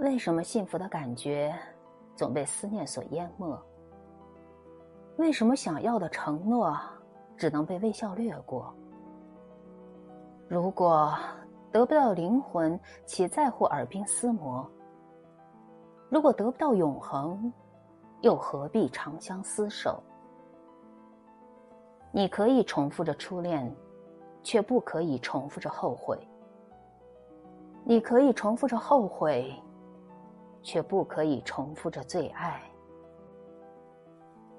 为什么幸福的感觉总被思念所淹没？为什么想要的承诺只能被微笑掠过？如果得不到灵魂，岂在乎耳鬓厮磨？如果得不到永恒，又何必长相厮守？你可以重复着初恋，却不可以重复着后悔。你可以重复着后悔。却不可以重复着最爱。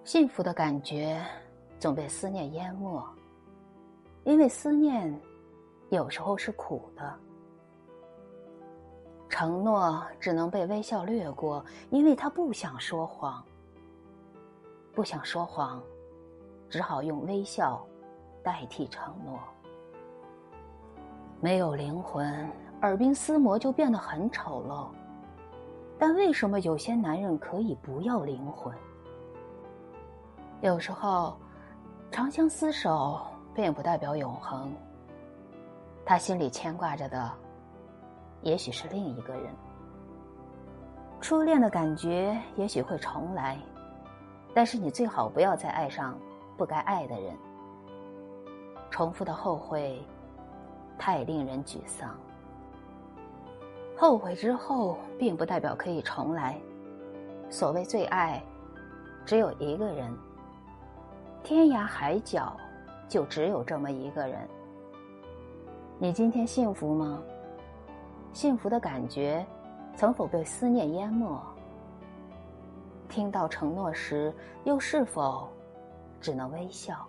幸福的感觉总被思念淹没，因为思念有时候是苦的。承诺只能被微笑掠过，因为他不想说谎。不想说谎，只好用微笑代替承诺。没有灵魂，耳鬓厮磨就变得很丑陋。但为什么有些男人可以不要灵魂？有时候，长相厮守并不代表永恒。他心里牵挂着的，也许是另一个人。初恋的感觉也许会重来，但是你最好不要再爱上不该爱的人。重复的后悔，太令人沮丧。后悔之后，并不代表可以重来。所谓最爱，只有一个人。天涯海角，就只有这么一个人。你今天幸福吗？幸福的感觉，曾否被思念淹没？听到承诺时，又是否只能微笑？